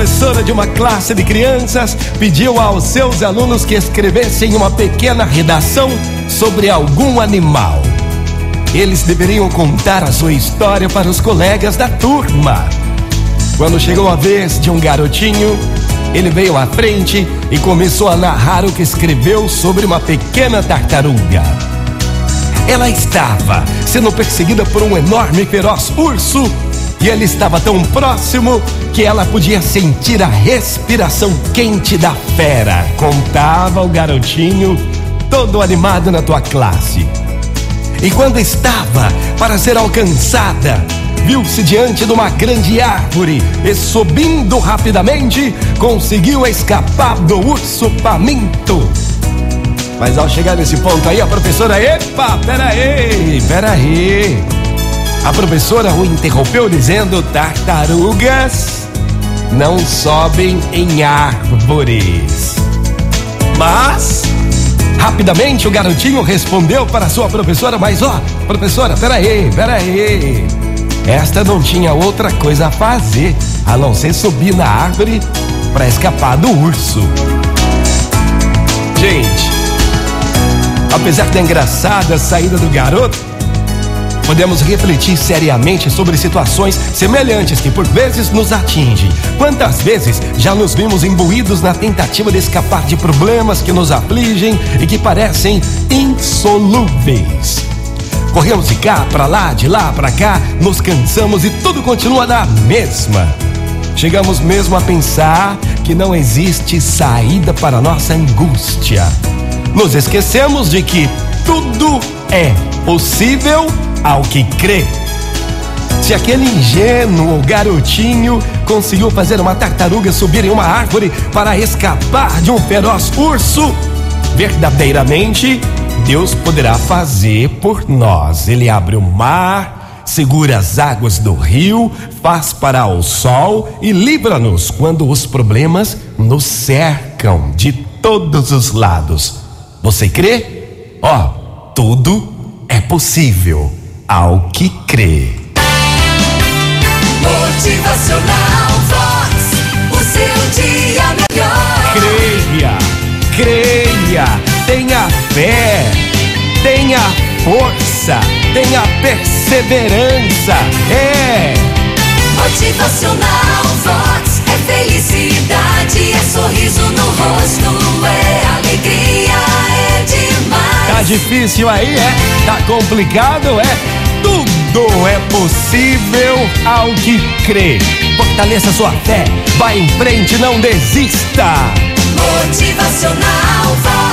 professora de uma classe de crianças pediu aos seus alunos que escrevessem uma pequena redação sobre algum animal. Eles deveriam contar a sua história para os colegas da turma. Quando chegou a vez de um garotinho, ele veio à frente e começou a narrar o que escreveu sobre uma pequena tartaruga. Ela estava sendo perseguida por um enorme e feroz urso e ele estava tão próximo que ela podia sentir a respiração quente da fera. Contava o garotinho, todo animado na tua classe. E quando estava para ser alcançada, viu-se diante de uma grande árvore e, subindo rapidamente, conseguiu escapar do urso faminto. Mas ao chegar nesse ponto aí, a professora, epa, peraí, peraí. A professora o interrompeu dizendo: tartarugas não sobem em árvores. Mas, rapidamente o garotinho respondeu para sua professora: Mas ó, professora, peraí, peraí. Esta não tinha outra coisa a fazer a não ser subir na árvore para escapar do urso. Gente, apesar da engraçada saída do garoto, podemos refletir seriamente sobre situações semelhantes que por vezes nos atingem. Quantas vezes já nos vimos imbuídos na tentativa de escapar de problemas que nos afligem e que parecem insolúveis? Corremos de cá para lá, de lá para cá, nos cansamos e tudo continua na mesma. Chegamos mesmo a pensar que não existe saída para nossa angústia. Nos esquecemos de que tudo é possível ao que crê. Se aquele ingênuo garotinho conseguiu fazer uma tartaruga subir em uma árvore para escapar de um feroz urso, verdadeiramente Deus poderá fazer por nós. Ele abre o mar, segura as águas do rio, faz parar o sol e livra-nos quando os problemas nos cercam de todos os lados. Você crê? Ó, oh, tudo é possível ao que crê. Motivacional Vox, o seu dia melhor. Creia, creia, tenha fé, tenha força, tenha perseverança. É. Motivacional Vox é felicidade, é sorriso no rosto, difícil aí, é? Tá complicado, é? Tudo é possível ao que crê. Fortaleça sua fé, vá em frente, não desista. Motivacional vai.